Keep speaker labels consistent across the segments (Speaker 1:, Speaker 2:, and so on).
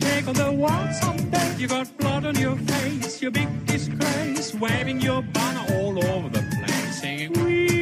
Speaker 1: take on the world someday. You got blood on your face, your big disgrace, waving your banner all over the place, singing, Wee.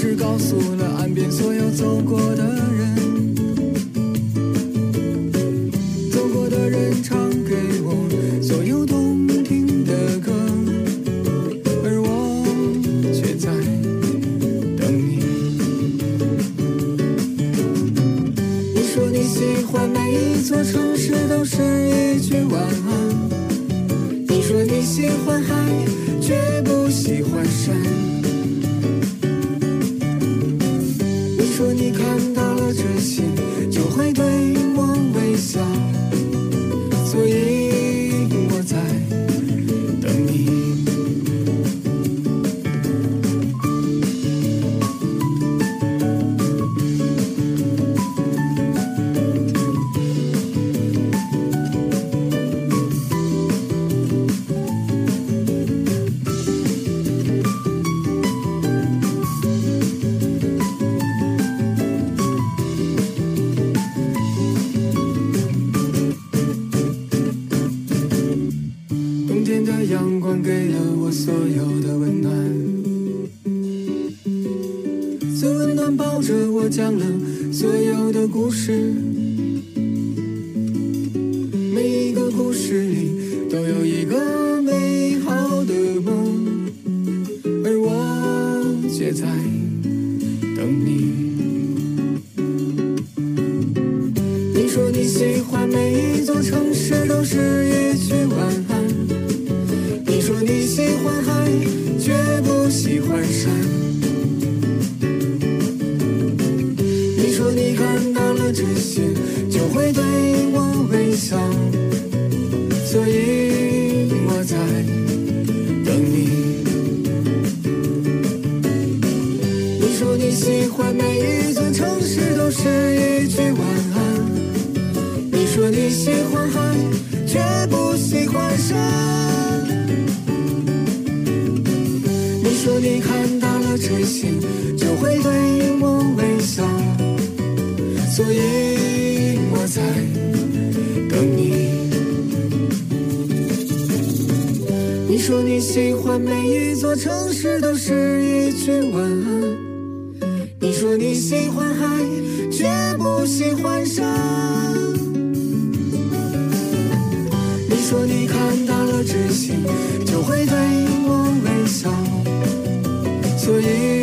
Speaker 2: 是告诉了岸边所有走过的人走过的人唱给我所有动听的歌而我却在等你你说你喜欢每一座城市都是一句晚安你说你喜欢海晚安你说你喜欢海却不喜欢山你说你看到了真心就会对我微笑。所以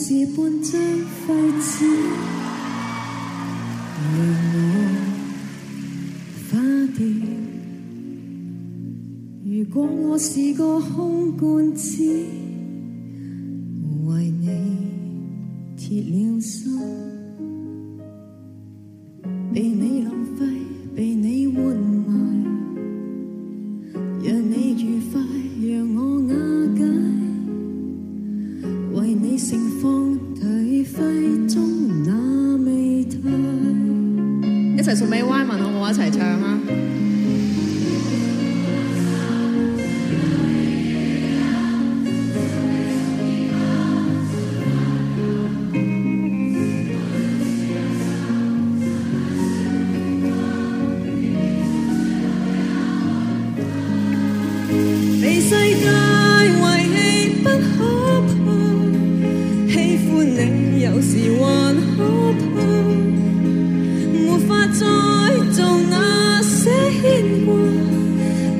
Speaker 2: 是
Speaker 3: 半张废纸令我花掉。如果我是个空罐子，为你铁了心。世界遗弃不可怕，喜欢你有时还可怕。没法再做那些牵挂，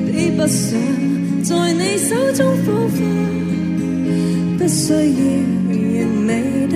Speaker 3: 比不上在你手中火花。不需要人美得。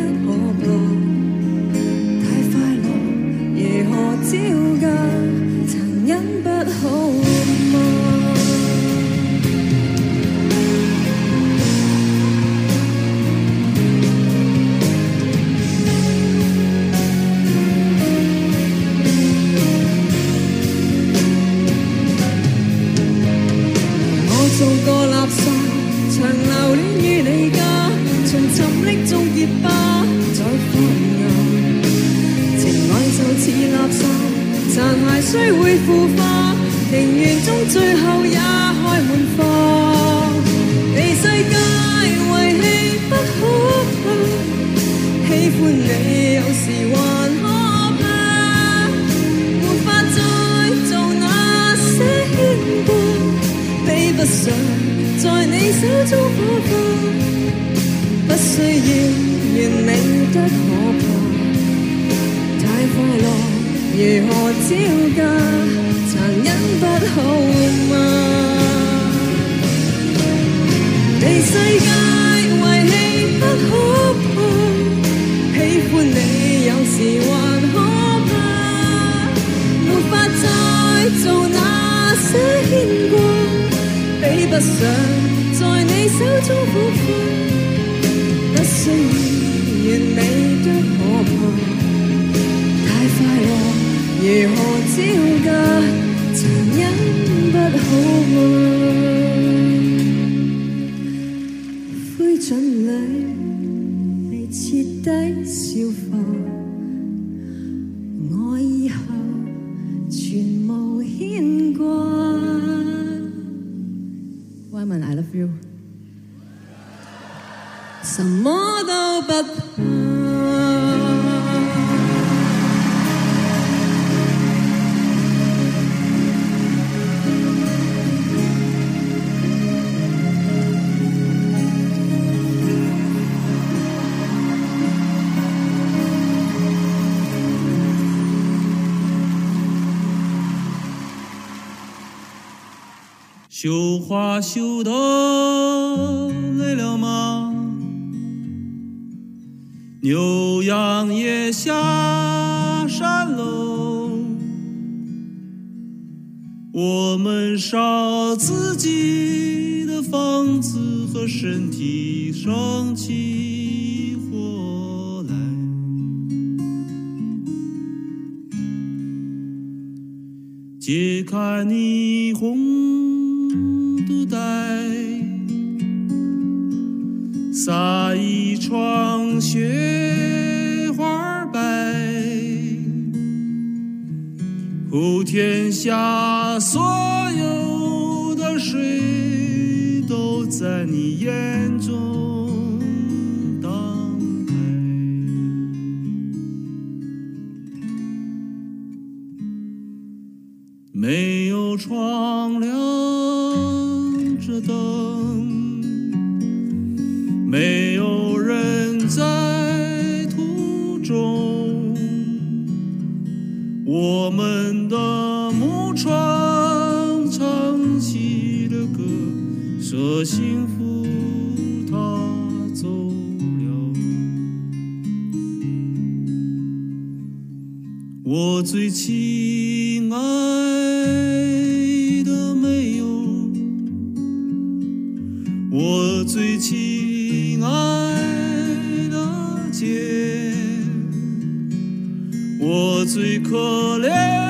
Speaker 3: 宁愿终最后也。牽掛。比不上在你手中火花，不需要完美得可怕，太快樂如何招架？残忍不好吗？灰烬里被彻底消化，什么都不怕。
Speaker 4: 绣花绣得累了吗？牛羊也下山喽。我们烧自己的房子和身体，生起火来。解开霓虹撒一床雪花白，普天下所有的水都在你眼中荡开。没有窗亮着灯，没有人在途中，我们的木船唱起了歌，说幸福它走了。我最亲爱的没有，我最亲亲爱的姐，我最可怜。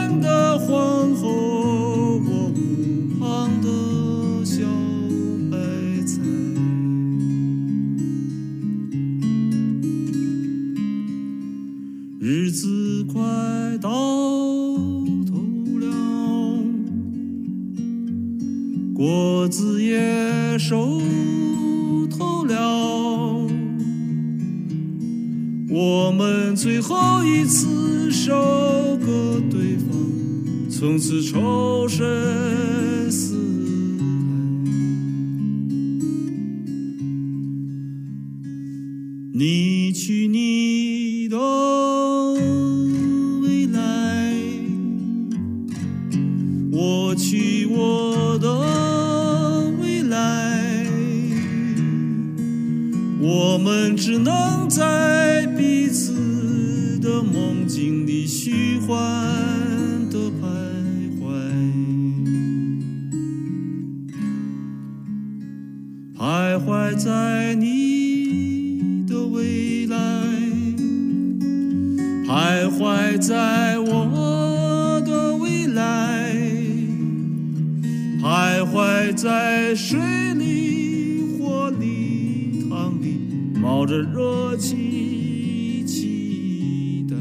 Speaker 4: 最后一次收割对方，从此仇深冒着热气期待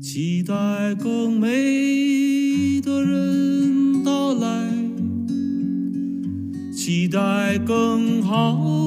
Speaker 4: 期待更美的人到来期待更好